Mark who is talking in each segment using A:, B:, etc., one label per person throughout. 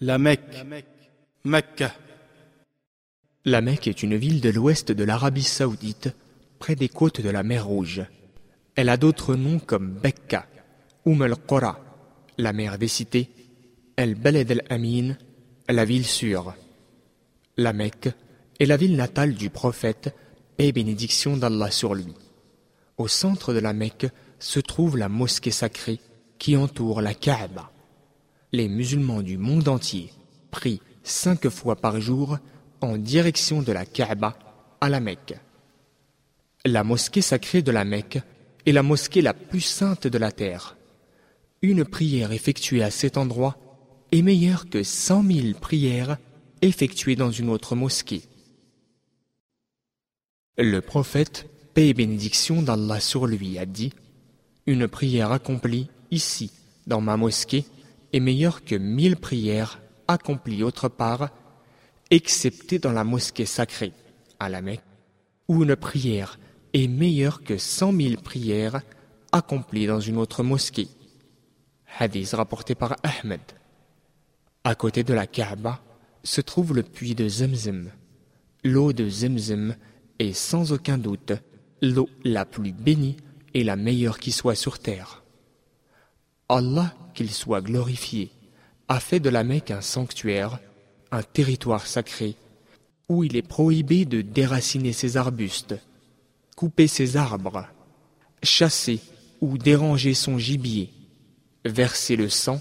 A: La Mecque, Mecca,
B: La Mecque est une ville de l'ouest de l'Arabie saoudite, près des côtes de la mer Rouge. Elle a d'autres noms comme Bekka, Umm al-Qura, la mer des cités, El Baled al-Amin, la ville sûre. La Mecque est la ville natale du prophète, et bénédiction d'Allah sur lui. Au centre de la Mecque se trouve la mosquée sacrée qui entoure la Kaaba. Les musulmans du monde entier prient cinq fois par jour en direction de la Kaaba à la Mecque. La mosquée sacrée de la Mecque est la mosquée la plus sainte de la terre. Une prière effectuée à cet endroit est meilleure que cent mille prières effectuées dans une autre mosquée. Le prophète, paix et bénédiction d'Allah sur lui, a dit Une prière accomplie ici, dans ma mosquée, est meilleure que mille prières accomplies autre part, excepté dans la mosquée sacrée, à la Mecque, où une prière est meilleure que cent mille prières accomplies dans une autre mosquée. Hadith rapporté par Ahmed. À côté de la Kaaba se trouve le puits de Zemzem. L'eau de Zemzem est sans aucun doute l'eau la plus bénie et la meilleure qui soit sur terre. Allah, qu'il soit glorifié, a fait de la Mecque un sanctuaire, un territoire sacré, où il est prohibé de déraciner ses arbustes, couper ses arbres, chasser ou déranger son gibier, verser le sang,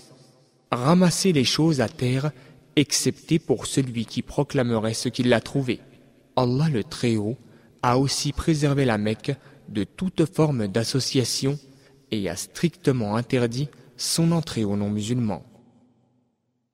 B: ramasser les choses à terre, excepté pour celui qui proclamerait ce qu'il a trouvé. Allah le Très-Haut a aussi préservé la Mecque de toute forme d'association et a strictement interdit son entrée aux non-musulmans.